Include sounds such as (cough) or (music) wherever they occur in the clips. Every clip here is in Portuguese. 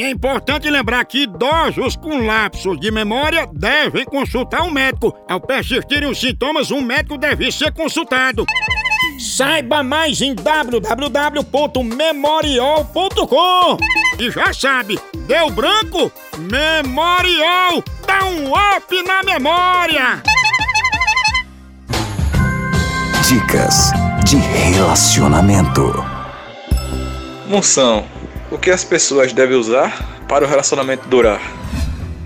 E é importante lembrar que idosos com lapsos de memória devem consultar um médico. Ao persistirem os sintomas, um médico deve ser consultado. Saiba mais em www.memorial.com. E já sabe, deu branco? Memorial! Dá um up na memória! Dicas de relacionamento. Moção, o que as pessoas devem usar para o relacionamento durar?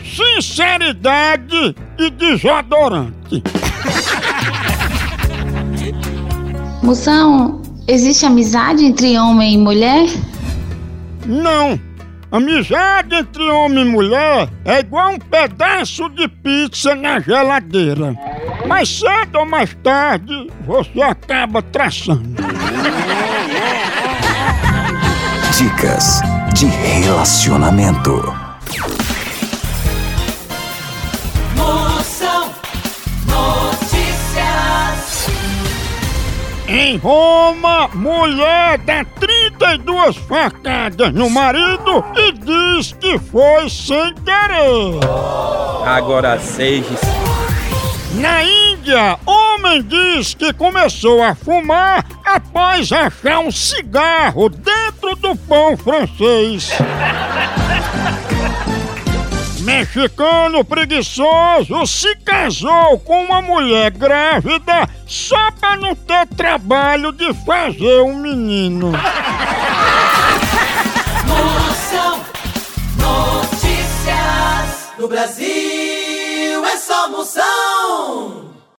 Sinceridade e desodorante. Moção, existe amizade entre homem e mulher? Não. Amizade entre homem e mulher é igual um pedaço de pizza na geladeira. Mais cedo ou mais tarde, você acaba traçando. Dicas de relacionamento. Moção Notícias. Em Roma, mulher dá 32 facadas no marido e diz que foi sem querer. Agora seis. Na Índia, homem diz que começou a fumar após achar um cigarro dentro do pão francês. (laughs) Mexicano preguiçoso se casou com uma mulher grávida só para não ter trabalho de fazer um menino. (laughs) Moção Notícias. No Brasil é só moção.